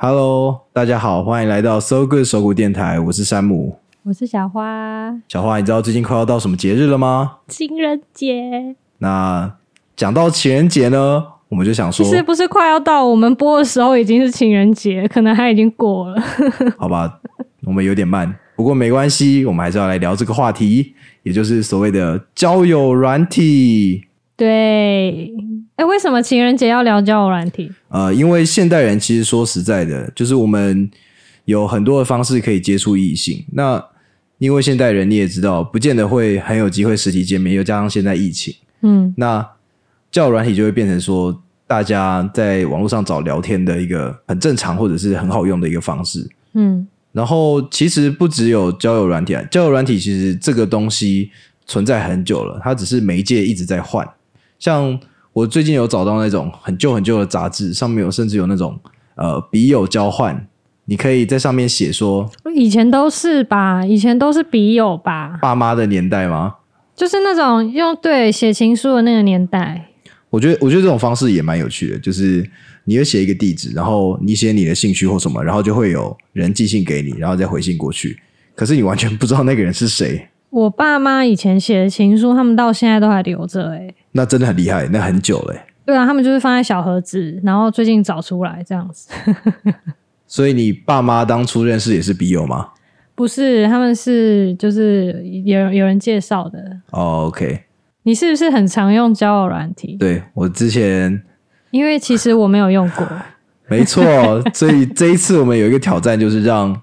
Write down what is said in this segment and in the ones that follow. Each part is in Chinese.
Hello，大家好，欢迎来到 So Good 手鼓电台，我是山姆。我是小花，小花，你知道最近快要到什么节日了吗？情人节那讲到情人节呢，我们就想说，其实不是快要到，我们播的时候已经是情人节，可能还已经过了。好吧，我们有点慢，不过没关系，我们还是要来聊这个话题，也就是所谓的交友软体。对，哎，为什么情人节要聊交友软体？呃，因为现代人其实说实在的，就是我们有很多的方式可以接触异性。那因为现代人你也知道，不见得会很有机会实体见面，又加上现在疫情，嗯，那交友软体就会变成说，大家在网络上找聊天的一个很正常或者是很好用的一个方式。嗯，然后其实不只有交友软体啊，交友软体其实这个东西存在很久了，它只是媒介一直在换。像我最近有找到那种很旧很旧的杂志，上面有甚至有那种呃笔友交换，你可以在上面写说以前都是吧，以前都是笔友吧，爸妈的年代吗？就是那种用对写情书的那个年代。我觉得我觉得这种方式也蛮有趣的，就是你会写一个地址，然后你写你的兴趣或什么，然后就会有人寄信给你，然后再回信过去。可是你完全不知道那个人是谁，我爸妈以前写的情书，他们到现在都还留着、欸，那真的很厉害，那很久嘞欸。对啊，他们就是放在小盒子，然后最近找出来这样子。所以你爸妈当初认识也是笔友吗？不是，他们是就是有有人介绍的。哦，OK，你是不是很常用交友软体？对我之前因为其实我没有用过。没错，所以这一次我们有一个挑战，就是让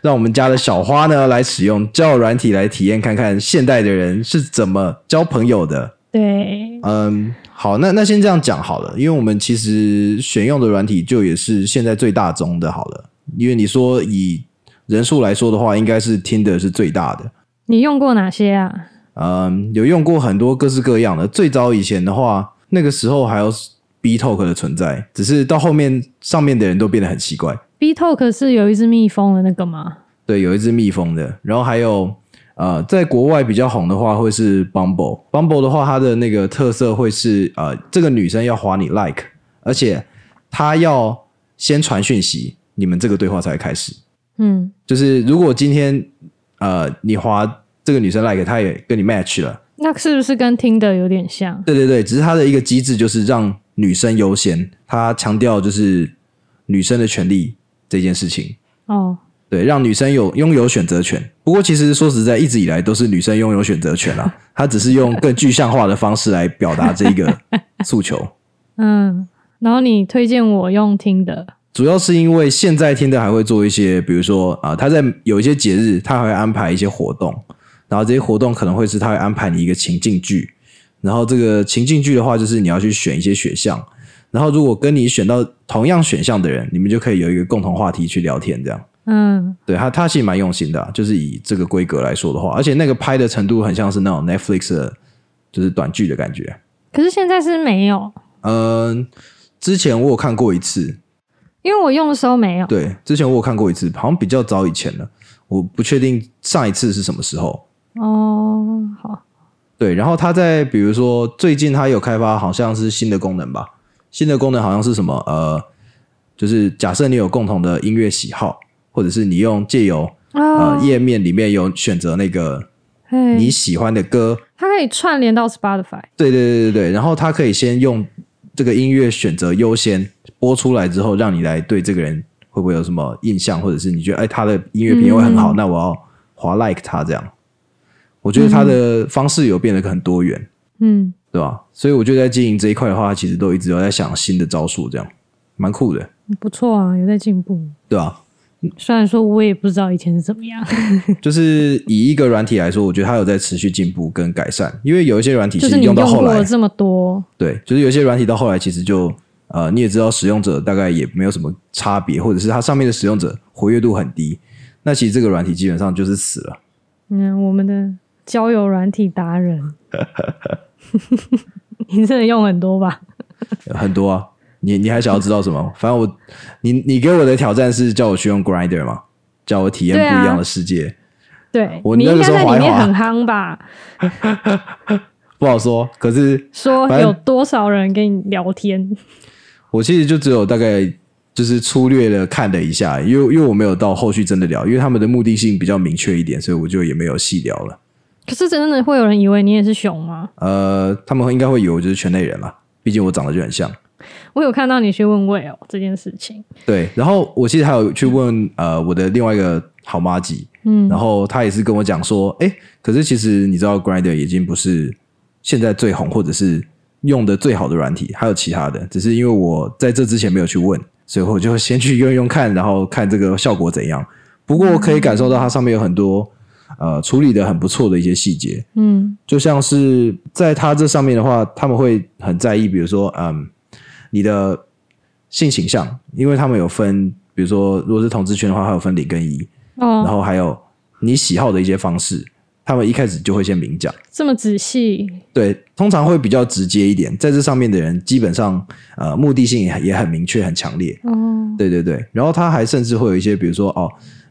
让我们家的小花呢来使用交友软体来体验看看现代的人是怎么交朋友的。对，嗯，好，那那先这样讲好了，因为我们其实选用的软体就也是现在最大宗的，好了，因为你说以人数来说的话，应该是听的是最大的。你用过哪些啊？嗯，有用过很多各式各样的。最早以前的话，那个时候还有 B Talk 的存在，只是到后面上面的人都变得很奇怪。B Talk 是有一只蜜蜂的那个吗？对，有一只蜜蜂的，然后还有呃，在国外比较红的话会是 Bumble。Bumble 的话，它的那个特色会是呃，这个女生要划你 like，而且她要先传讯息，你们这个对话才会开始。嗯，就是如果今天呃你划这个女生 like，她也跟你 match 了，那是不是跟听的有点像？对对对，只是它的一个机制就是让女生优先，它强调就是女生的权利这件事情。哦，对，让女生有拥有选择权。不过，其实说实在，一直以来都是女生拥有选择权啦。她只是用更具象化的方式来表达这一个 诉求。嗯，然后你推荐我用听的，主要是因为现在听的还会做一些，比如说啊、他在有一些节日，他还会安排一些活动，然后这些活动可能会是他会安排你一个情境剧，然后这个情境剧的话，就是你要去选一些选项，然后如果跟你选到同样选项的人，你们就可以有一个共同话题去聊天，这样。嗯，对他，他其实蛮用心的啊、就是以这个规格来说的话，而且那个拍的程度很像是那种 Netflix 的，就是短剧的感觉。可是现在是没有，嗯，之前我有看过一次，因为我用的时候没有。对，之前我有看过一次，好像比较早以前了，我不确定上一次是什么时候。哦，好，对，然后他在比如说最近他有开发好像是新的功能吧，新的功能好像是什么呃，就是假设你有共同的音乐喜好，或者是你用借由呃哦，页面里面有选择那个嘿。你喜欢的歌，它可以串联到 Spotify。对对对对对，然后它可以先用这个音乐选择优先播出来之后，让你来对这个人会不会有什么印象，或者是你觉得哎他的音乐品味很好，嗯。那我要划 like 他这样。我觉得他的方式有变得很多元，嗯，对吧？所以我觉得在经营这一块的话，其实都一直有在想新的招数，这样蛮酷的，不错啊，有在进步。对啊？虽然说我也不知道以前是怎么样，就是以一个软体来说，我觉得它有在持续进步跟改善，因为有一些软体其实就是用用到后来这么多，对，就是有些软体到后来其实就呃，你也知道使用者大概也没有什么差别，或者是它上面的使用者活跃度很低，那其实这个软体基本上就是死了。嗯，我们的交友软体达人，你真的用很多吧？很多啊。你你还想要知道什么？反正我你你给我的挑战是叫我去用 Grinder 嘛，叫我体验不一样的世界。对，我那个你应该在里面很夯吧？不好说，可是说有多少人跟你聊天？我其实就只有大概就是粗略的看了一下，因为因为我没有到后续真的聊，因为他们的目的性比较明确一点，所以我就也没有细聊了。可是真的会有人以为你也是熊吗？呃，他们应该会以为我就是圈内人啦，毕竟我长得就很像。我有看到你去问魏哦这件事情，对，然后我其实还有去问呃我的另外一个好妈吉，嗯，然后他也是跟我讲说，哎，可是其实你知道，Grinder 已经不是现在最红或者是用的最好的软体，还有其他的，只是因为我在这之前没有去问，所以我就先去用用看，然后看这个效果怎样。不过我可以感受到它上面有很多呃处理的很不错的一些细节，嗯。就像是在他这上面的话，他们会很在意，比如说，嗯，你的性倾向，因为他们有分，比如说如果是同志圈的话，还有分零跟一，然哦，后还有你喜好的一些方式，他们一开始就会先明讲。这么仔细，对，通常会比较直接一点，在这上面的人基本上呃目的性也也很明确、很强烈。哦，对对对，然后他还甚至会有一些，比如说哦，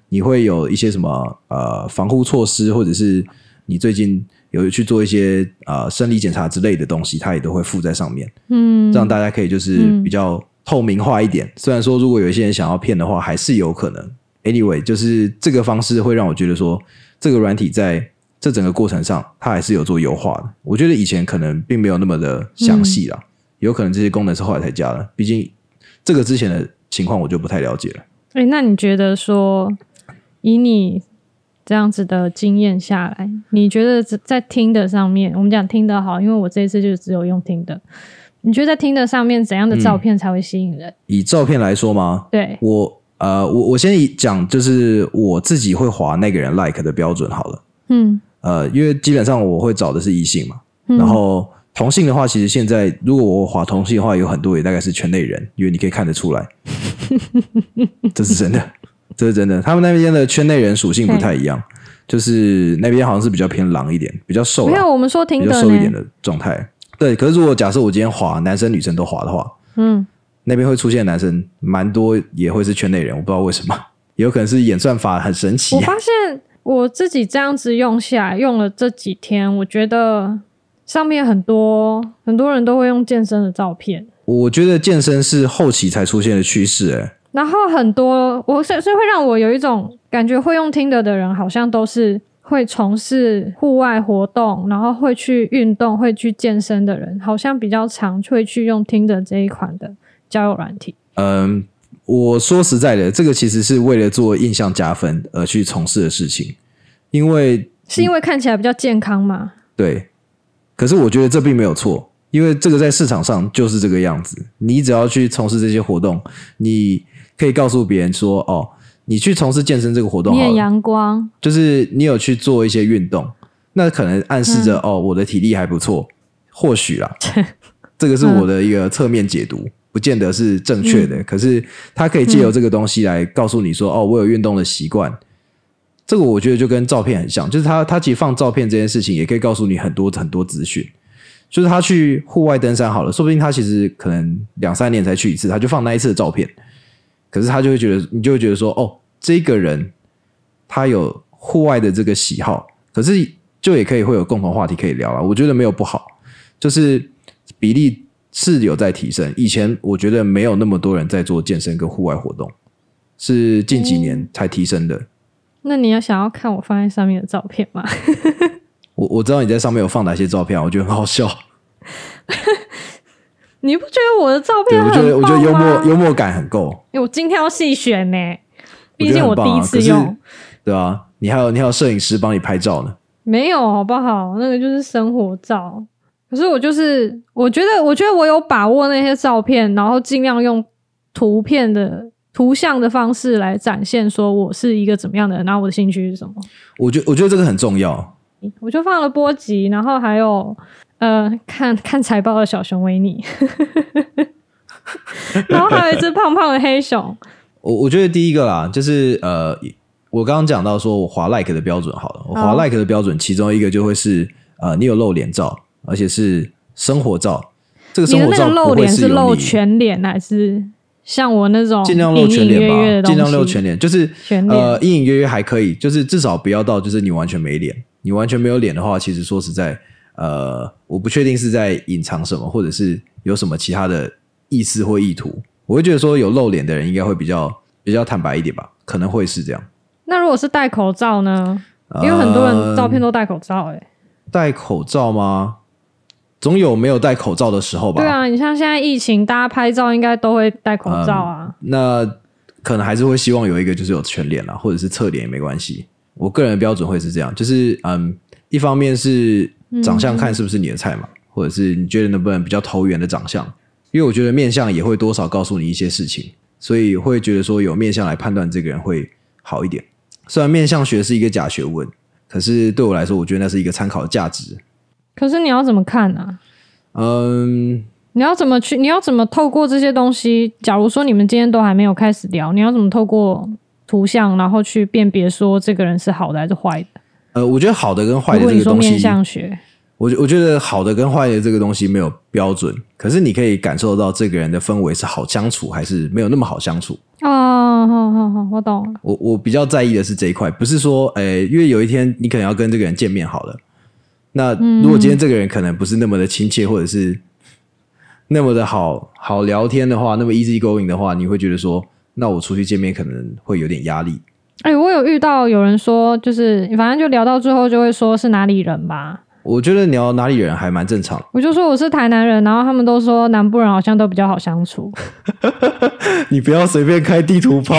你会有一些什么呃防护措施，或者是你最近有去做一些呃生理检查之类的东西，它也都会附在上面，嗯，这样大家可以就是嗯比较透明化一点。虽然说如果有一些人想要骗的话，还是有可能。Anyway，就是这个方式会让我觉得说，这个软体在这整个过程上，它还是有做优化的。我觉得以前可能并没有那么的详细啦，有可能这些功能是后来才加的。毕竟这个之前的情况我就不太了解了。哎、那你觉得说，以你这样子的经验下来，你觉得在听的上面，我们讲听的好，因为我这一次就只有用听的。你觉得在听的上面，怎样的照片才会吸引人？以照片来说吗？对，我呃，我我先以讲就是我自己会划那个人 like 的标准好了。嗯，呃，因为基本上我会找的是异性嘛，嗯然后同性的话，其实现在如果我划同性的话，有很多也大概是圈内人，因为你可以看得出来，这是真的，这是真的。他们那边的圈内人属性不太一样，就是那边好像是比较偏狼一点，比较瘦啦，没有，我们说挺比较，瘦一点的状态。对，可是如果假设我今天滑男生女生都滑的话，嗯，那边会出现男生蛮多，也会是圈内人，我不知道为什么，也 有可能是演算法很神奇我。发现我自己这样子用下来，用了这几天，我觉得上面很多很多人都会用健身的照片。我觉得健身是后期才出现的趋势、欸，然后很多，我所以所以会让我有一种感觉，会用听的的人好像都是会从事户外活动，然后会去运动、会去健身的人，好像比较常会去用听的这一款的交友软体。嗯，我说实在的，这个其实是为了做印象加分而去从事的事情，因为是因为看起来比较健康嘛？对，可是我觉得这并没有错，因为这个在市场上就是这个样子。你只要去从事这些活动，你可以告诉别人说，哦，你去从事健身这个活动你很好，阳光，就是你有去做一些运动，那可能暗示着、哦，我的体力还不错，或许啦，这个是我的一个侧面解读，不见得是正确的。可是它可以借由这个东西来告诉你说，哦，我有运动的习惯。这个我觉得就跟照片很像，就是他他其实放照片这件事情，也可以告诉你很多很多资讯。就是他去户外登山好了，说不定他其实可能两三年才去一次，他就放那一次的照片。可是他就会觉得，你就会觉得说，哦，这个人他有户外的这个喜好，可是就也可以会有共同话题可以聊啊。我觉得没有不好，就是比例是有在提升。以前我觉得没有那么多人在做健身跟户外活动，是近几年才提升的。那你要想要看我放在上面的照片吗？我我知道你在上面有放哪些照片啊，我觉得很好笑。你不觉得我的照对，片我觉得我觉得幽默幽默感很够，欸我精挑细选呢，毕竟我第一次用。对啊，你还有你还有摄影师帮你拍照呢。没有，好不好？那个就是生活照。可是我就是，我觉得，我觉得我有把握那些照片，然后尽量用图片的图像的方式来展现，说我是一个怎么样的人，然后我的兴趣是什么。我觉我觉得这个很重要。我就放了波及，然后还有呃，看看财报的小熊维尼，然后还有一只胖胖的黑熊。我我觉得第一个啦，就是呃，我刚刚讲到说我滑 like 的标准好了，我滑 like 的标准，其中一个就会是呃，你有露脸照，而且是生活照。这个生活照露脸是露全脸，还是像我那种尽量露全脸吧？尽量露全脸，就是呃，隐隐约约还可以，就是至少不要到就是你完全没脸。你完全没有脸的话，其实说实在，呃，我不确定是在隐藏什么，或者是有什么其他的意思或意图。我会觉得说有露脸的人应该会比较比较坦白一点吧，可能会是这样。那如果是戴口罩呢？因为很多人照片都戴口罩、欸，戴口罩吗？总有没有戴口罩的时候吧。对啊，你像现在疫情，大家拍照应该都会戴口罩啊。那可能还是会希望有一个就是有全脸啦，或者是侧脸也没关系。我个人的标准会是这样，就是嗯，一方面是长相看是不是你的菜嘛，或者是你觉得能不能比较投缘的长相，因为我觉得面相也会多少告诉你一些事情，所以会觉得说有面相来判断这个人会好一点。虽然面相学是一个假学问，可是对我来说，我觉得那是一个参考的价值。可是你要怎么看呢、嗯，你要怎么去？你要怎么透过这些东西？假如说你们今天都还没有开始聊，你要怎么透过图像，然后去辨别说这个人是好的还是坏的？呃，我觉得好的跟坏的这个东西，我觉我觉得好的跟坏的这个东西没有标准，可是你可以感受到这个人的氛围是好相处还是没有那么好相处。哦，好好好，我懂了。我我比较在意的是这一块，不是说，诶、因为有一天你可能要跟这个人见面好了，那如果今天这个人可能不是那么的亲切，或者是那么的好好聊天的话，那么 easy going 的话，你会觉得说，那我出去见面可能会有点压力。哎、我有遇到有人说，就是反正就聊到最后就会说是哪里人吧。我觉得你要哪里人还蛮正常，我就说我是台南人，然后他们都说南部人好像都比较好相处。你不要随便开地图炮。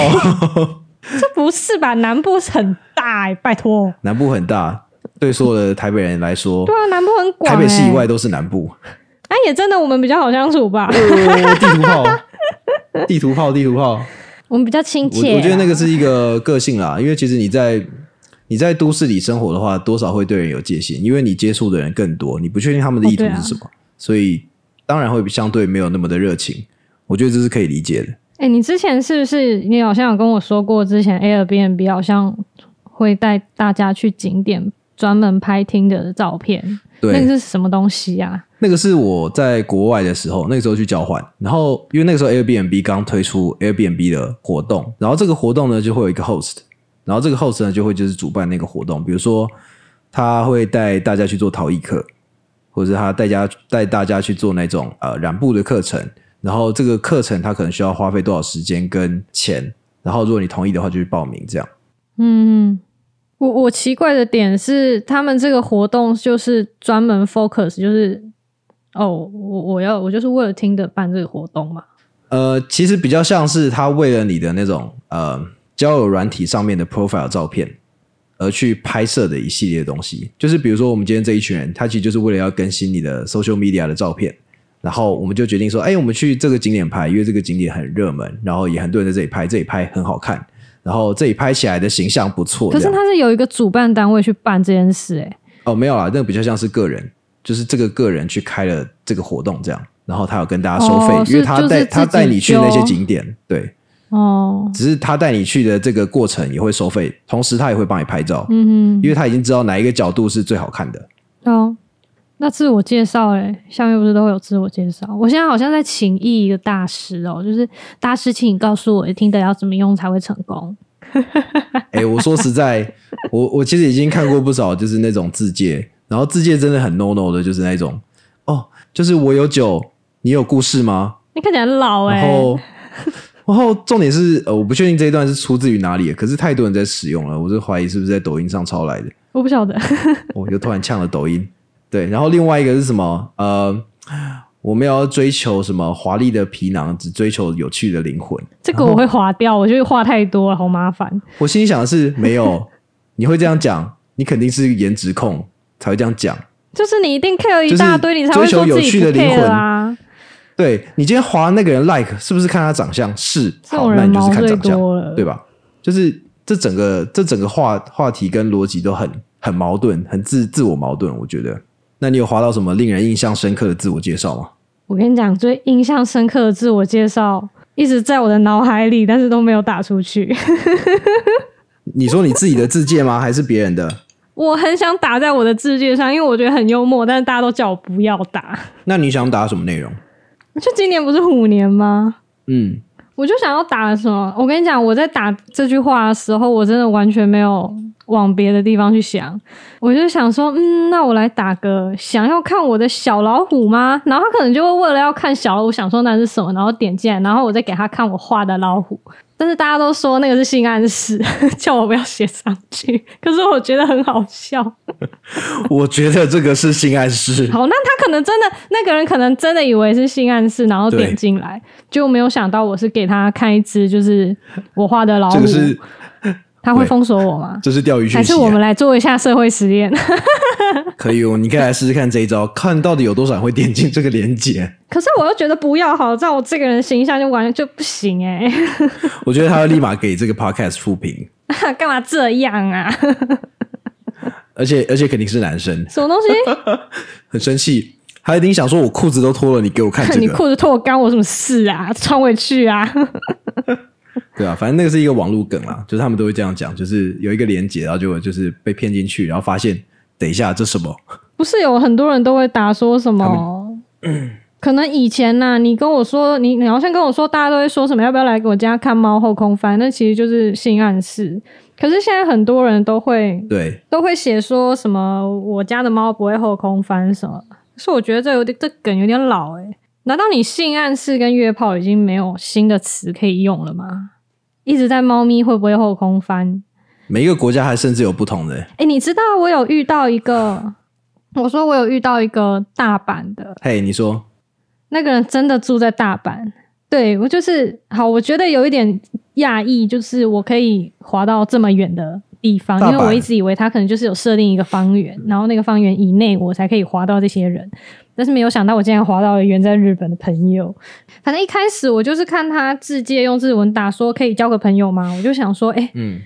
这不是吧？南部很大哎、拜托。南部很大，对所有的台北人来说 对，啊，南部很广、台欸。北市以外都是南部。哎、也真的我们比较好相处吧？哦，地图炮，地图炮，地图炮。我们比较亲切啊。我我觉得那个是一个个性啦，因为其实你在你在都市里生活的话，多少会对人有戒心，因为你接触的人更多，你不确定他们的意图是什么，所以当然会相对没有那么的热情。我觉得这是可以理解的。哎、你之前是不是你好像有跟我说过，之前 Airbnb 好像会带大家去景点专门拍听的照片，那个对，是什么东西啊？那个是我在国外的时候，那个时候去交换，然后因为那个时候 Airbnb 刚推出 Airbnb 的活动，然后这个活动呢就会有一个 host，然后这个 host 呢就会就是主办那个活动，比如说他会带大家去做陶艺课，或者是他带家带大家去做那种呃染布的课程，然后这个课程他可能需要花费多少时间跟钱，然后如果你同意的话就去报名这样。嗯，我我奇怪的点是，他们这个活动就是专门 focus，就是哦，我我要我就是为了听的办这个活动嘛。呃，其实比较像是他为了你的那种呃交友软体上面的 profile 照片而去拍摄的一系列的东西。就是比如说我们今天这一群人，他其实就是为了要更新你的 social media 的照片，然后我们就决定说，哎，我们去这个景点拍，因为这个景点很热门，然后也很多人在这里拍，这里拍很好看，然后这里拍起来的形象不错。可是他是有一个主办单位去办这件事、欸，哦，没有啦，那个比较像是个人，就是这个个人去开了这个活动这样，然后他有跟大家收费，哦因为他带他带你去那些景点，对。哦，只是他带你去的这个过程也会收费，同时他也会帮你拍照，嗯因为他已经知道哪一个角度是最好看的。哦，那自我介绍，哎，下面不是都会有自我介绍？我现在好像在请意一个大师哦，就是大师，请你告诉我听的要怎么用才会成功。哎、我说实在，我我其实已经看过不少，就是那种自介，然后自介真的很 no no 的，就是那种哦，就是我有酒，你有故事吗？你看起来很老哎、然后，然后重点是，呃，我不确定这一段是出自于哪里，可是太多人在使用了，我就怀疑是不是在抖音上抄来的。我不晓得，我就突然呛了抖音。对，然后另外一个是什么？呃，我们要追求什么华丽的皮囊，只追求有趣的灵魂。这个我会划掉，我觉得话太多了，好麻烦。我心里想的是，没有，你会这样讲，你肯定是颜值控才会这样讲。就是你一定 care 一大堆，你才会追求有说自己不趣的灵 care 魂啊。对你今天划那个人 like，是不是看他长相？是，好，那你就是看长相，对吧？就是这整个这整个话话题跟逻辑都很很矛盾，很自自我矛盾。我觉得，那你有划到什么令人印象深刻的自我介绍吗？我跟你讲，最印象深刻的自我介绍一直在我的脑海里，但是都没有打出去。你说你自己的自介吗？还是别人的？我很想打在我的字界上，因为我觉得很幽默，但是大家都叫我不要打。那你想打什么内容？就今年不是虎年吗？嗯，我就想要打什么？我跟你讲，我在打这句话的时候，我真的完全没有往别的地方去想。我就想说，嗯，那我来打个想要看我的小老虎吗？然后他可能就会为了要看小老虎，想说那是什么，然后点进来，然后我再给他看我画的老虎。但是大家都说那个是性暗示，叫我不要写上去。可是我觉得很好笑。我觉得这个是性暗示。好，那他可能真的那个人可能真的以为是性暗示，然后点进来，就没有想到我是给他看一只就是我画的老虎。这个是 他会封锁我吗？这是钓鱼讯息、啊，还是我们来做一下社会实验？可以哦，你可以来试试看这一招，看到底有多少人会点进这个链接。可是我又觉得不要好，这样我这个人形象就完全就不行哎、我觉得他会立马给这个 podcast 负评，干嘛这样啊？而且而且肯定是男生，什么东西？很生气，他一定想说我裤子都脱了，你给我看这你个，裤子脱干我什么事啊？穿回去啊！对啊，反正那个是一个网络梗啦，就是他们都会这样讲，就是有一个连接，然后就就是被骗进去，然后发现等一下这什么，不是有很多人都会打说什么？可能以前呐、你跟我说，你你好像跟我说，大家都会说什么，要不要来给我家看猫后空翻？那其实就是性暗示。可是现在很多人都会对，都会写说什么我家的猫不会后空翻什么，所以我觉得这有点这梗有点老诶、难道你性暗示跟约炮已经没有新的词可以用了吗？一直在猫咪会不会后空翻？每一个国家还甚至有不同的。诶，你知道我有遇到一个，我说我有遇到一个大阪的嘿，你说那个人，真的住在大阪。对我就是好，我觉得有一点讶异，就是我可以滑到这么远的地方，因为我一直以为他可能就是有设定一个方圆，然后那个方圆以内我才可以滑到这些人，但是没有想到我竟然滑到了远在日本的朋友。反正一开始我就是看他自介用日文打说可以交个朋友吗？我就想说，哎、嗯，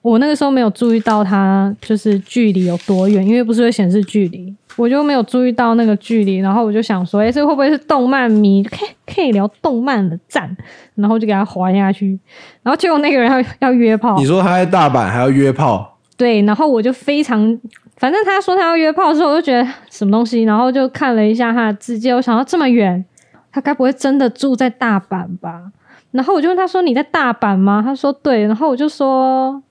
我那个时候没有注意到他就是距离有多远，因为不是会显示距离，我就没有注意到那个距离。然后我就想说，哎、这会不会是动漫迷？可以可以聊动漫的赞，然后就给他滑下去。然后结果那个人要要约炮你，说他在大阪还要约炮，对，然后我就非常，反正他说他要约炮的时候，我就觉得什么东西，然后就看了一下他的字界，我想到这么远，他该不会真的住在大阪吧？然后我就问他说：“你在大阪吗？”他说：“对。”然后我就说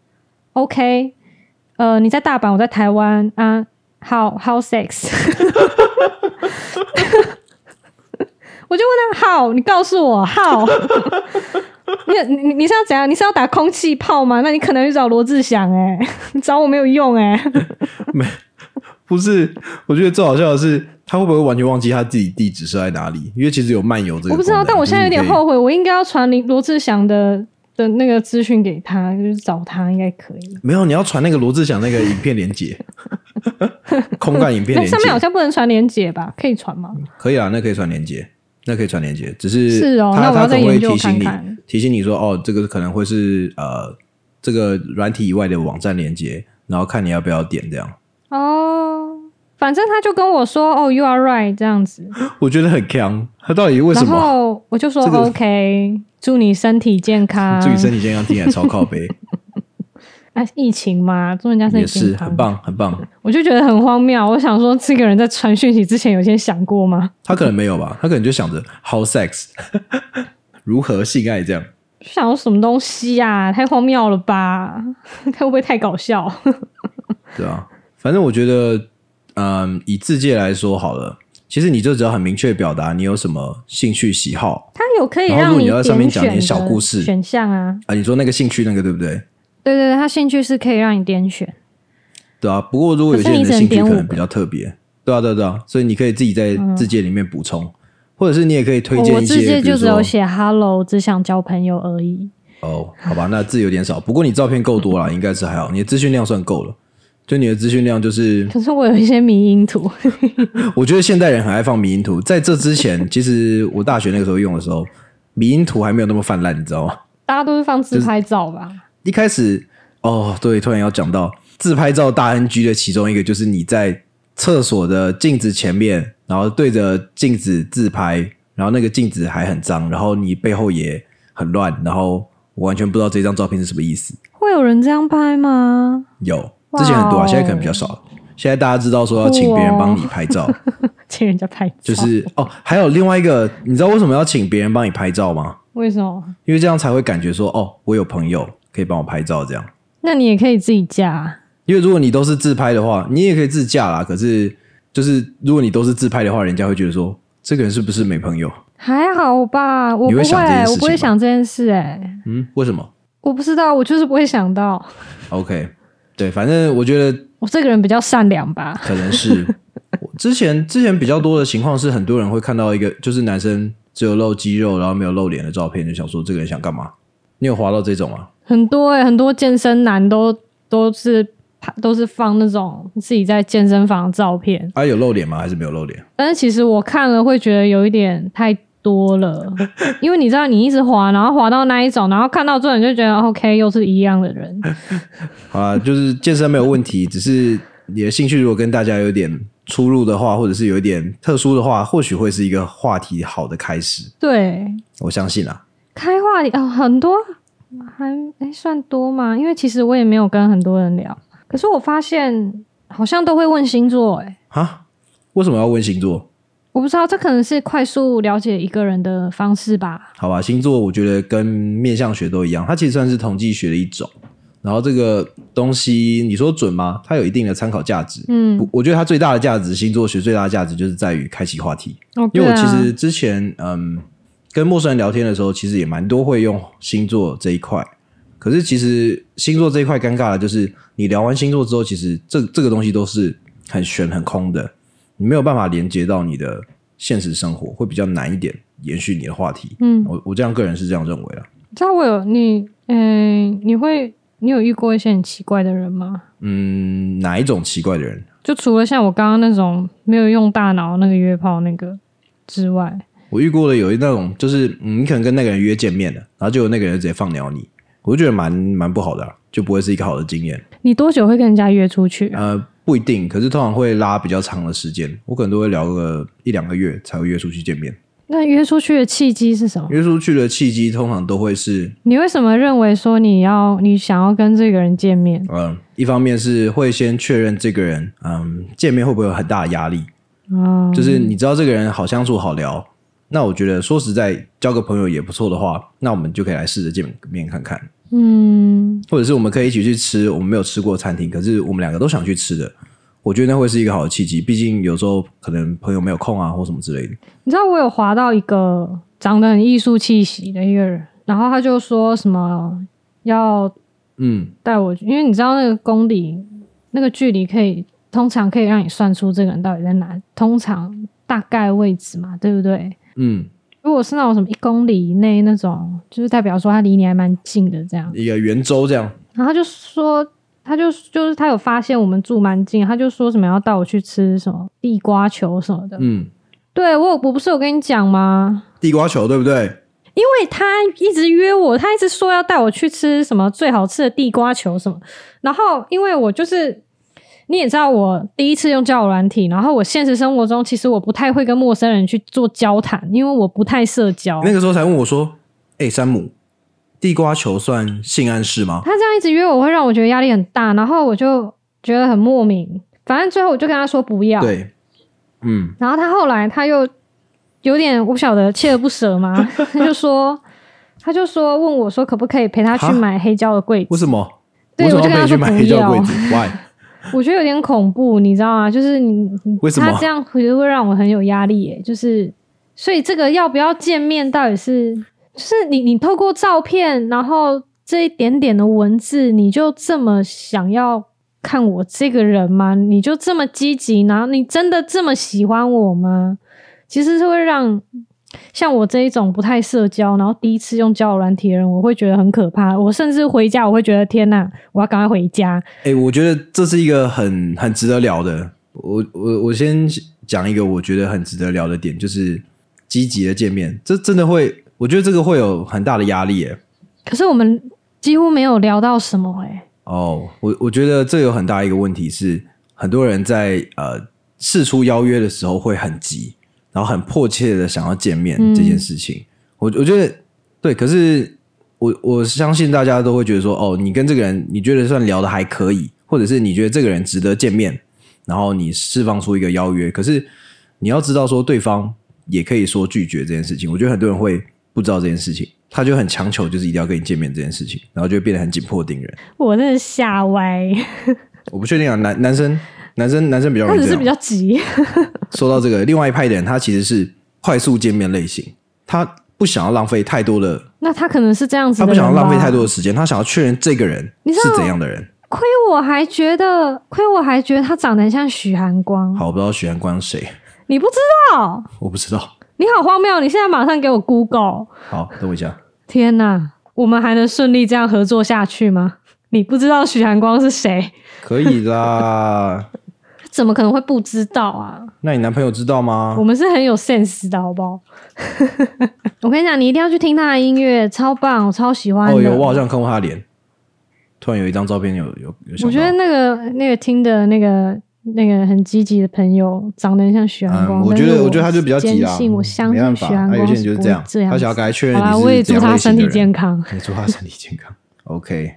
：“OK，呃，你在大阪，我在台湾啊。How how sex？” 我就问他：“好，你告诉我好。你你你是要怎样？你是要打空气炮吗？那你可能去找罗志祥哎、你找我没有用 哎、不是？我觉得最好笑的是，他会不会完全忘记他自己地址是在哪里？因为其实有漫游这个，我不知道，但我现在有点后悔，我应该要传林罗志祥的的那个资讯给他，就是找他应该可以。没有，你要传那个罗志祥那个影片连接，空干影片连那上面好像不能传连接吧？可以传吗？可以啊，那可以传连接，那可以传链接，只是是哦那我他他可能会要再研究提醒你看看提醒你说哦，这个可能会是呃这个软体以外的网站连接，然后看你要不要点这样。哦，反正他就跟我说哦，You are right 这样子，我觉得很强，他到底为什然么？后我就说、这个 OK，祝你身体健康。祝你身体健康，听起来超靠背，哎，疫情嘛，祝人家身也体健康。是很棒，很棒。我就觉得很荒谬。我想说，这个人在传讯息之前有先想过吗？他可能没有吧，他可能就想着 how sex，如何性爱这样。就想说什么东西呀、太荒谬了吧？会不会太搞笑？对啊，反正我觉得，嗯，以字界来说好了，其实你就只要很明确表达你有什么兴趣喜好他有可以让你果你要在上面讲点小故事选项啊。啊，你说那个兴趣那个对不对？对对对，它兴趣是可以让你点选。对啊，不过如果有些人的兴趣可能比较特别，对啊，对啊，对啊，所以你可以自己在字界里面补充，或者是你也可以推荐一些，比如接就只有说写 “hello”，只想交朋友而已。哦，好吧，那字有点少，不过你照片够多了，应该是还好，你的资讯量算够了。就你的资讯量，就是可是我有一些迷因图，我觉得现代人很爱放迷因图，在这之前，其实我大学那个时候用的时候，迷因图还没有那么泛滥，你知道吗？大家都是放自拍照吧？一开始哦，对，突然要讲到自拍照大 NG 的其中一个，就是你在厕所的镜子前面，然后对着镜子自拍，然后那个镜子还很脏，然后你背后也很乱，然后我完全不知道这张照片是什么意思。会有人这样拍吗？有之前很多啊，现在可能比较少了。现在大家知道说要请别人帮你拍照，请人家拍照，就是哦，还有另外一个，你知道为什么要请别人帮你拍照吗？为什么？因为这样才会感觉说，哦，我有朋友可以帮我拍照这样。那你也可以自己架。因为如果你都是自拍的话，你也可以自驾啦。可是，就是如果你都是自拍的话，人家会觉得说，这个人是不是没朋友？还好吧，我不会，我不会想这件事。哎，嗯，为什么？我不知道，我就是不会想到。OK，对，反正我觉得我这个人比较善良吧。可能是之前之前比较多的情况是，很多人会看到一个就是男生只有露肌肉，然后没有露脸的照片，就想说这个人想干嘛？你有滑到这种吗？很多哎，很多健身男都都是。都是放那种自己在健身房的照片，啊，有露脸吗？还是没有露脸？但是其实我看了会觉得有一点太多了，因为你知道，你一直滑，然后滑到那一种，然后看到这你就觉得 OK，又是一样的人。好啊，就是健身没有问题，只是你的兴趣如果跟大家有点出入的话，或者是有一点特殊的话，或许会是一个话题好的开始。对，我相信啊，开话题哦，很多还哎算多吗？因为其实我也没有跟很多人聊。可是我发现好像都会问星座，哎，啊，为什么要问星座？我不知道，这可能是快速了解一个人的方式吧。好吧，星座我觉得跟面相学都一样，它其实算是统计学的一种。然后这个东西你说准吗？它有一定的参考价值。嗯，我觉得它最大的价值，星座学最大的价值就是在于开启话题。因为我其实之前嗯跟陌生人聊天的时候，其实也蛮多会用星座这一块。可是其实星座这一块尴尬的就是，你聊完星座之后，其实这这个东西都是很悬很空的，你没有办法连接到你的现实生活，会比较难一点延续你的话题。嗯，我我这样个人是这样认为的。知道我有你，嗯，你会你有遇过一些很奇怪的人吗？嗯，哪一种奇怪的人？就除了像我刚刚那种没有用大脑那个约炮那个之外，我遇过的有一那种，就是你可能跟那个人约见面了，然后就有那个人直接放鸟你。我就觉得蛮蛮不好的，就不会是一个好的经验。你多久会跟人家约出去？呃，不一定，可是通常会拉比较长的时间，我可能都会聊个一两个月才会约出去见面。那约出去的契机是什么？约出去的契机通常都会是……你为什么认为说你要你想要跟这个人见面？嗯，一方面是会先确认这个人，嗯，见面会不会有很大的压力？哦，就是你知道这个人好相处、好聊。那我觉得说实在，交个朋友也不错的话，那我们就可以来试着见面看看。嗯，或者是我们可以一起去吃我们没有吃过餐厅，可是我们两个都想去吃的。我觉得那会是一个好的契机。毕竟有时候可能朋友没有空啊，或什么之类的。你知道我有划到一个长得很艺术气息的一个人，然后他就说什么要嗯带我去，因为你知道那个公里那个距离可以通常可以让你算出这个人到底在哪，通常大概位置嘛，对不对？嗯，如果是那种什么一公里以内那种，就是代表说他离你还蛮近的这样。一个圆周这样。然后他就说，他就就是他有发现我们住蛮近，他就说什么要带我去吃什么地瓜球什么的。嗯，对我我不是有跟你讲吗？地瓜球对不对？因为他一直约我，他一直说要带我去吃什么最好吃的地瓜球什么。然后因为我就是。你也知道我第一次用交友软体，然后我现实生活中其实我不太会跟陌生人去做交谈，因为我不太社交。那个时候才问我说：“哎，山姆，地瓜球算性暗示吗？”他这样一直约我会让我觉得压力很大，然后我就觉得很莫名。反正最后我就跟他说不要。对，嗯。然后他后来他又有点不晓得锲而不舍嘛，他就说他就说问我说可不可以陪他去买黑胶的柜子？为什么？对，我就跟他说不要。我觉得有点恐怖，你知道吗？就是你，他这样其实会让我很有压力。耶。就是，所以这个要不要见面，到底是，就是你，你透过照片，然后这一点点的文字，你就这么想要看我这个人吗？你就这么积极，然后你真的这么喜欢我吗？其实是会让。像我这一种不太社交，然后第一次用交友软体的人，我会觉得很可怕。我甚至回家，我会觉得天哪，我要赶快回家。哎，我觉得这是一个很很值得聊的。我我我先讲一个我觉得很值得聊的点，就是积极的见面，这真的会，我觉得这个会有很大的压力。哎，可是我们几乎没有聊到什么。哎，哦，我我觉得这有很大一个问题是，很多人在呃事出邀约的时候会很急。然后很迫切的想要见面这件事情，我我觉得对，可是我我相信大家都会觉得说，哦，你跟这个人你觉得算聊的还可以，或者是你觉得这个人值得见面，然后你释放出一个邀约，可是你要知道说对方也可以说拒绝这件事情，我觉得很多人会不知道这件事情，他就很强求，就是一定要跟你见面这件事情，然后就会变得很紧迫盯人。我真的吓歪，我不确定啊，男男生男生男生比较容易他只是比较急。说到这个，另外一派的人，他其实是快速见面类型，他不想要浪费太多的，那他可能是这样子的他不想要浪费太多的时间，他想要确认这个人是怎样的人。亏我还觉得，亏我还觉得他长得很像许寒光，好，我不知道许寒光是谁，你不知道？我不知道。你好荒谬！你现在马上给我 Google。好，等我一下。天哪，我们还能顺利这样合作下去吗？你不知道许寒光是谁？可以啦。怎么可能会不知道啊？那你男朋友知道吗我？们是很有 sense 的，好不好？我跟你讲，你一定要去听他的音乐，超棒，我超喜欢的。哦，有，我好像看过他脸。突然有一张照片有有有我觉得那个那个听的那个那个很积极的朋友，长得很像许寒光。嗯，我觉得我觉得他就比较急啊，我相信许寒光有些人就是这样。他想要赶快确认好啦，我也祝他身体健康。也祝他身体健康。OK，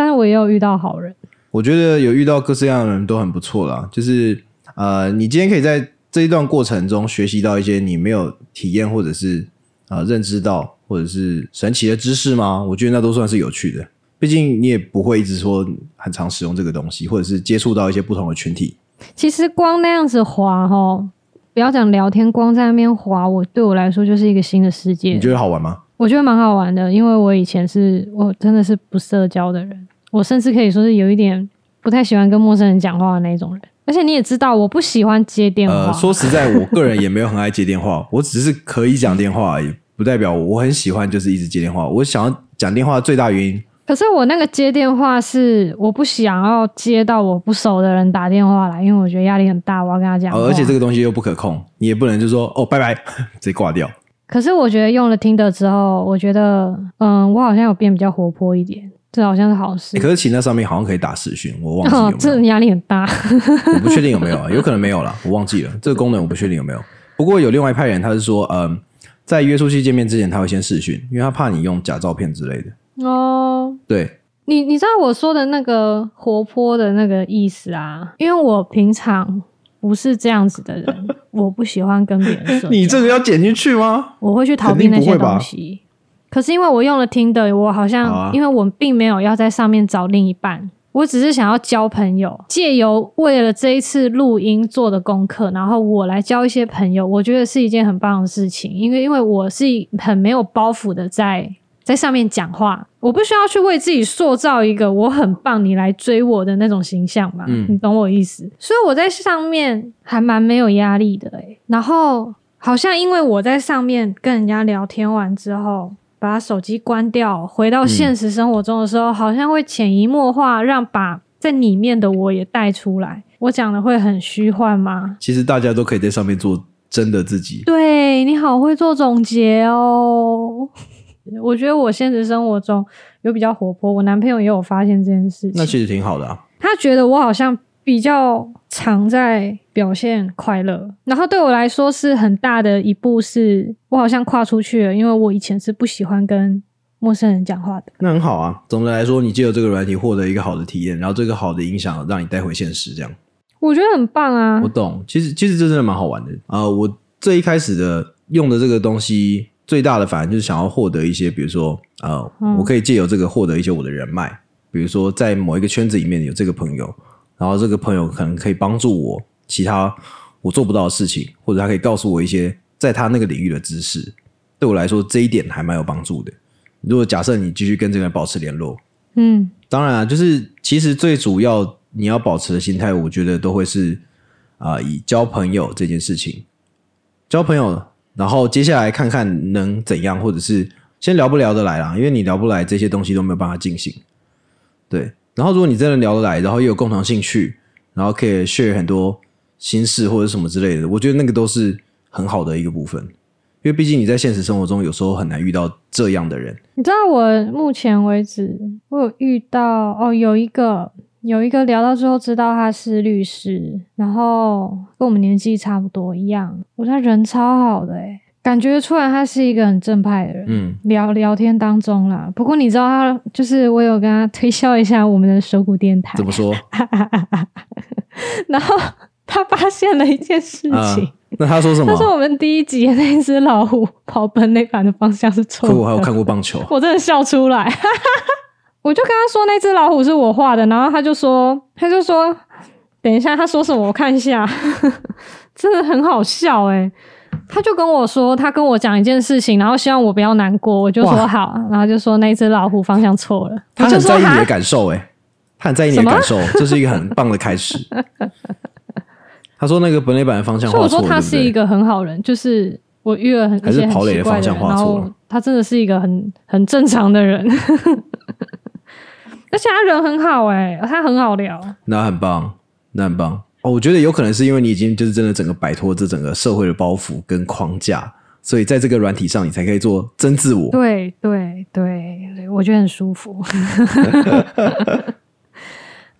但是我也有遇到好人，我觉得有遇到各式各样的人都很不错啦。就是呃，你今天可以在这一段过程中学习到一些你没有体验或者是呃认知到或者是神奇的知识吗？我觉得那都算是有趣的。毕竟你也不会一直说很常使用这个东西，或者是接触到一些不同的群体。其实光那样子滑哈，不要讲聊天，光在那边滑，我对我来说就是一个新的世界你。觉得好玩吗？我觉得蛮好玩的，因为我以前是我真的是不社交的人，我甚至可以说是有一点不太喜欢跟陌生人讲话的那种人。而且你也知道，我不喜欢接电话。呃，说实在，我个人也没有很爱接电话，我只是可以讲电话而已，不代表我很喜欢就是一直接电话。我想要讲电话的最大原因，可是我那个接电话是我不想要接到我不熟的人打电话来，因为我觉得压力很大，我要跟他讲而且这个东西又不可控，你也不能就说哦拜拜，直接挂掉。可是我觉得用了听的之后，我觉得嗯，我好像有变比较活泼一点，这好像是好事。欸可是其实那上面好像可以打视讯，我忘记哦有，没有，这压力很大。我不确定有没有啊，有可能没有啦，我忘记了这个功能，我不确定有没有。不过有另外一派人，他是说，嗯，在约出去见面之前，他会先视讯，因为他怕你用假照片之类的。哦，对，你你知道我说的那个活泼的那个意思啊？因为我平常不是这样子的人，我不喜欢跟别人社交。你这个要剪进去吗？我会去逃避那些东西。可是因为我用了听的，我好像、因为我并没有要在上面找另一半，我只是想要交朋友，借由为了这一次录音做的功课，然后我来交一些朋友，我觉得是一件很棒的事情。因为因为我是很没有包袱的在在上面讲话，我不需要去为自己塑造一个我很棒，你来追我的那种形象嘛，嗯你懂我意思？所以我在上面还蛮没有压力的诶、然后好像因为我在上面跟人家聊天完之后，把手机关掉，回到现实生活中的时候，好像会潜移默化让把在里面的我也带出来。我讲的会很虚幻吗？其实大家都可以在上面做真的自己。对你好会做总结哦。我觉得我现实生活中有比较活泼，我男朋友也有发现这件事情。那其实挺好的啊。他觉得我好像比较常在表现快乐，然后对我来说是很大的一步，是我好像跨出去了，因为我以前是不喜欢跟陌生人讲话的。那很好啊。总的来说，你借由这个软体获得一个好的体验，然后这个好的影响让你带回现实，这样。我觉得很棒啊我！懂，其实其实这真的蛮好玩的啊、呃我最一开始的用的这个东西，最大的反而就是想要获得一些，比如说呃，嗯。我可以借由这个获得一些我的人脉，比如说在某一个圈子里面有这个朋友，然后这个朋友可能可以帮助我其他我做不到的事情，或者他可以告诉我一些在他那个领域的知识，对我来说这一点还蛮有帮助的。如果假设你继续跟这个人保持联络，嗯，当然啊，就是其实最主要你要保持的心态，我觉得都会是啊、以交朋友这件事情，交朋友，然后接下来看看能怎样，或者是先聊不聊得来啦，因为你聊不来，这些东西都没有办法进行。对，然后如果你真的聊得来，然后又有共同兴趣，然后可以 share 很多心事或者什么之类的，我觉得那个都是很好的一个部分。因为毕竟你在现实生活中有时候很难遇到这样的人，你知道我目前为止，我有遇到哦，有一个有一个聊到最后知道他是律师，然后跟我们年纪差不多一样，我觉得他人超好的诶，感觉出来他是一个很正派的人。嗯，聊聊天当中啦，不过你知道他就是我有跟他推销一下我们的手鼓电台怎，么说？然后他发现了一件事啊情，那他说什么他？说我们第一集的那只老虎跑奔那盘的方向是错的。可我还有看过棒球，我真的笑出来。我就跟他说那只老虎是我画的，然后他就说，他就说，等一下他说什么我看一下，真的很好笑诶、他就跟我说，他跟我讲一件事情，然后希望我不要难过，我就说好，然后就说那只老虎方向错了，他很在意你的感受，哎，他很在意你的感受，这是一个很棒的开始。他说那个本垒板的方向画错了，对不对他是一个很好人，就是我遇了很还是跑垒的方向画错了他真的是一个很很正常的人，而且他人很好哎、他很好聊。那很棒，那很棒。哦，我觉得有可能是因为你已经就是真的整个摆脱这整个社会的包袱跟框架，所以在这个软体上你才可以做真自我。对对对对，我觉得很舒服。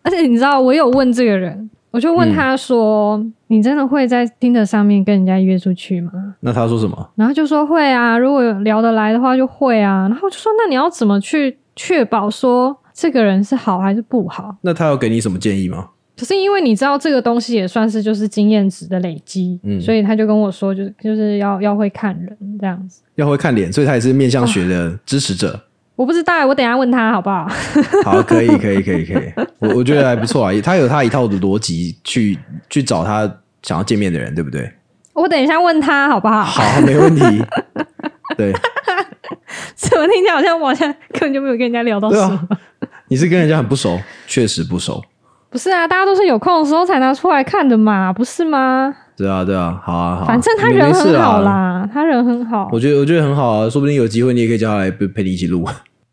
而且你知道，我有问这个人，我就问他说：“你真的会在听的上面跟人家约出去吗那他说什么？？”然后就说会啊，如果聊得来的话就会啊。然后我就说：“那你要怎么去确保说这个人是好还是不好？”那他有给你什么建议吗？可是因为你知道这个东西也算是就是经验值的累积，嗯所以他就跟我说，就是就是要要会看人这样子。要会看脸，所以他也是面相学的支持者。我不知道，我等一下问他好不好？好，可以，可以，可以，可以。我我觉得还不错啊，他有他一套的逻辑去去找他想要见面的人，对不对？我等一下问他好不好？好，没问题。对，怎么听起来好像我好像根本就没有跟人家聊到对什么？啊，你是跟人家很不熟，确实不熟。不是啊，大家都是有空的时候才拿出来看的嘛，不是吗？对啊，对啊，好啊，好啊反正他人很好啦，他人很好我，觉得我觉得很好啊，说不定有机会你也可以叫他来陪陪你一起录，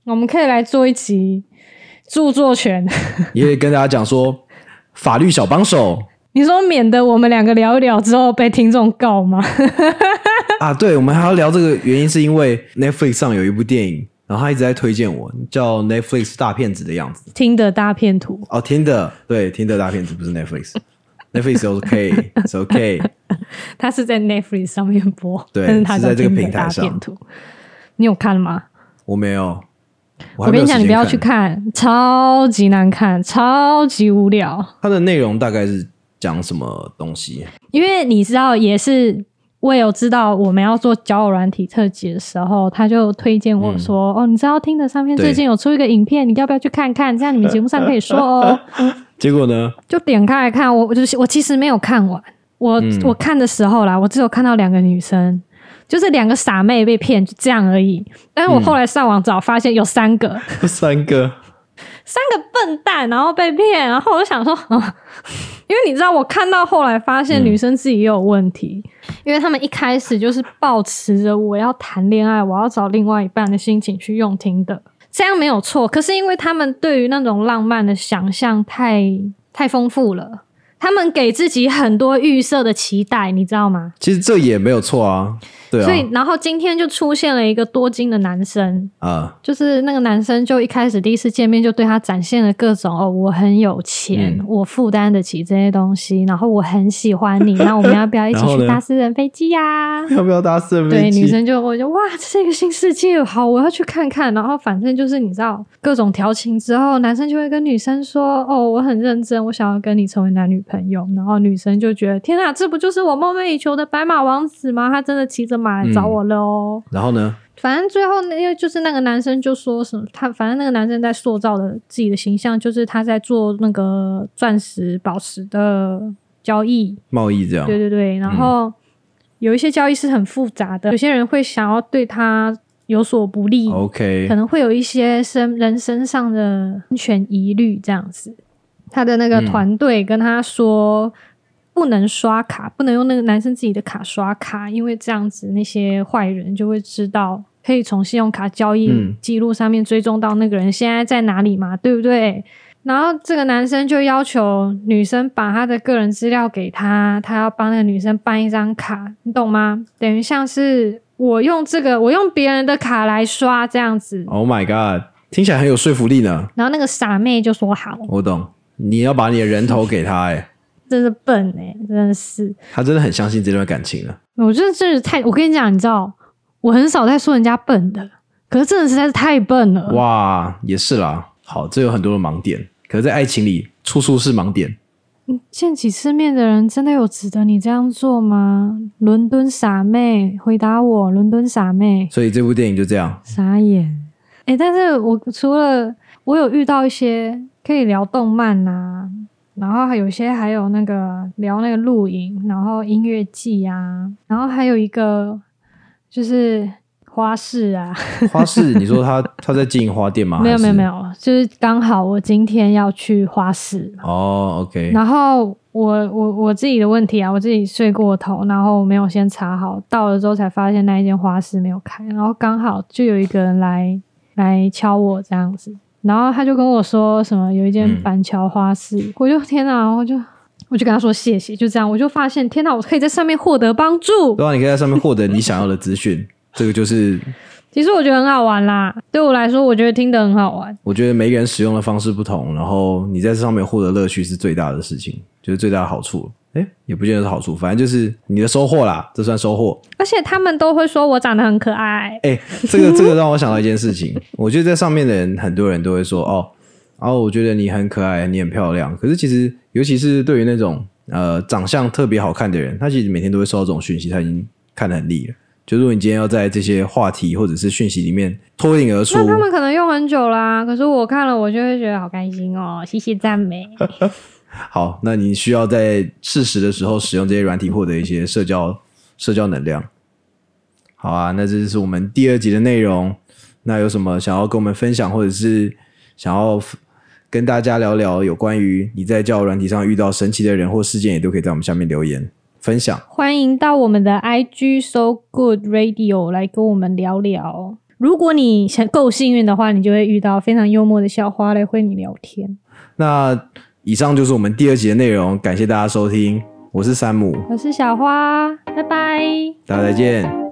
我们可以来做一集著作权。也可以跟大家讲说法律小帮手 你说免得我们两个聊一聊之后被听众告吗？啊。对，我们还要聊这个原因，是因为 Netflix 上有一部电影，然后他一直在推荐我，叫 Netflix 大骗子的样子。听的大片图，哦，听的对，听的大骗子不是 Netflix。Netflix is OK，是 OK，他是在 Netflix 上面播，对但是在这个平台上。你有看吗？我没有。我还没有我跟你讲，你不要去看，超级难看，超级无聊。它的内容大概是讲什么东西？因为你知道，也是我有知道我们要做交友软体特辑的时候，他就推荐我说：“哦，你知道听的上面最近有出一个影片，你要不要去看看？这样你们节目上可以说哦。结果呢？”就点开来看，我我就是我其实没有看完，我、嗯我看的时候啦，我只有看到两个女生。就是两个傻妹被骗，就这样而已。但是我后来上网找，发现有三个，三个三个笨蛋，然后被骗，然后我就想说，啊，因为你知道，我看到后来发现女生自己也有问题，因为他们一开始就是抱持着我要谈恋爱，我要找另外一半的心情去用听的，这样没有错。可是因为他们对于那种浪漫的想象太太丰富了。他们给自己很多预设的期待，你知道吗？其实这也没有错啊，对啊，所以，然后今天就出现了一个多金的男生，啊，就是那个男生，就一开始第一次见面就对他展现了各种哦，我很有钱，嗯我负担得起这些东西，然后我很喜欢你，那我们要不要一起去搭私人飞机呀、要不要搭私人对，飞机？女生就我就哇，这是一个新世界，好，我要去看看。然后反正就是你知道各种调情之后，男生就会跟女生说：“哦，我很认真，我想要跟你成为男女朋友。”然后女生就觉得：“天哪，这不就是我梦寐以求的白马王子吗？他真的骑着马来找我了哦。然后呢？反正最后那，因为就是那个男生就说什么，他反正那个男生在塑造的自己的形象，就是他在做那个钻石、宝石的交易。贸易这样，对对对，然后有一些交易是很复杂的，有些人会想要对他有所不利，，OK，可能会有一些身人身上的安全疑虑这样子。他的那个嗯团队跟他说。不能刷卡，不能用那个男生自己的卡刷卡，因为这样子那些坏人就会知道，可以从信用卡交易嗯记录上面追踪到那个人现在在哪里嘛，对不对？然后这个男生就要求女生把他的个人资料给他，他要帮那个女生办一张卡，你懂吗？等于像是我用这个，我用别人的卡来刷这样子。Oh my god，听起来很有说服力呢。然后那个傻妹就说好，我懂，你要把你的人头给他，哎，真是笨哎、真的是，他真的很相信这段感情了。我真的真是太，我跟你讲，你知道，我很少在说人家笨的，可是真的实在是太笨了。哇，也是啦。好，这有很多的盲点，可是，在爱情里处处是盲点。嗯见几次面的人真的有值得你这样做吗？伦敦傻妹，回答我，伦敦傻妹，所以这部电影就这样。傻眼。哎、但是我除了我有遇到一些可以聊动漫呐、然后还有些还有那个聊那个露营，然后音乐季啊，然后还有一个就是花市啊，花市，你说他他在经营花店吗？没有没有没有，就是刚好我今天要去花市，哦，OK，然后我我我自己的问题啊，我自己睡过头，然后没有先查好，到了之后才发现那一间花市没有开，然后刚好就有一个人来来敲我这样子，然后他就跟我说什么有一间嗯板桥花市，我就天哪，我就我就跟他说谢谢，就这样，我就发现天哪，我可以在上面获得帮助，对啊，你可以在上面获得你想要的资讯，这个就是 其实我觉得很好玩啦，对我来说，我觉得听得很好玩。我觉得每个人使用的方式不同，然后你在这上面获得乐趣是最大的事情，就是最大的好处。哎，也不见得是好处，反正就是你的收获啦，这算收获。而且他们都会说我长得很可爱，哎，这个这个让我想到一件事情，我觉得在上面的人，很多人都会说哦，哦，我觉得你很可爱，你很漂亮。可是其实，尤其是对于那种呃长相特别好看的人，他其实每天都会收到这种讯息，他已经看得很腻了。就如果你今天要在这些话题或者是讯息里面脱颖而出那，他们可能用很久啦，可是我看了，我就会觉得好开心哦，谢谢赞美。好，那你需要在适时的时候使用这些软体，获得一些社交社交能量。好啊，那这就是我们第二集的内容。那有什么想要跟我们分享，或者是想要跟大家聊聊有关于你在交友软体上遇到神奇的人或事件，也都可以在我们下面留言分享。欢迎到我们的 IG So Good Radio 来跟我们聊聊。如果你够幸运的话，你就会遇到非常幽默的小花来和你聊天。那以上就是我们第二集的内容，感谢大家收听，我是山姆，我是小花，拜拜。大家再见。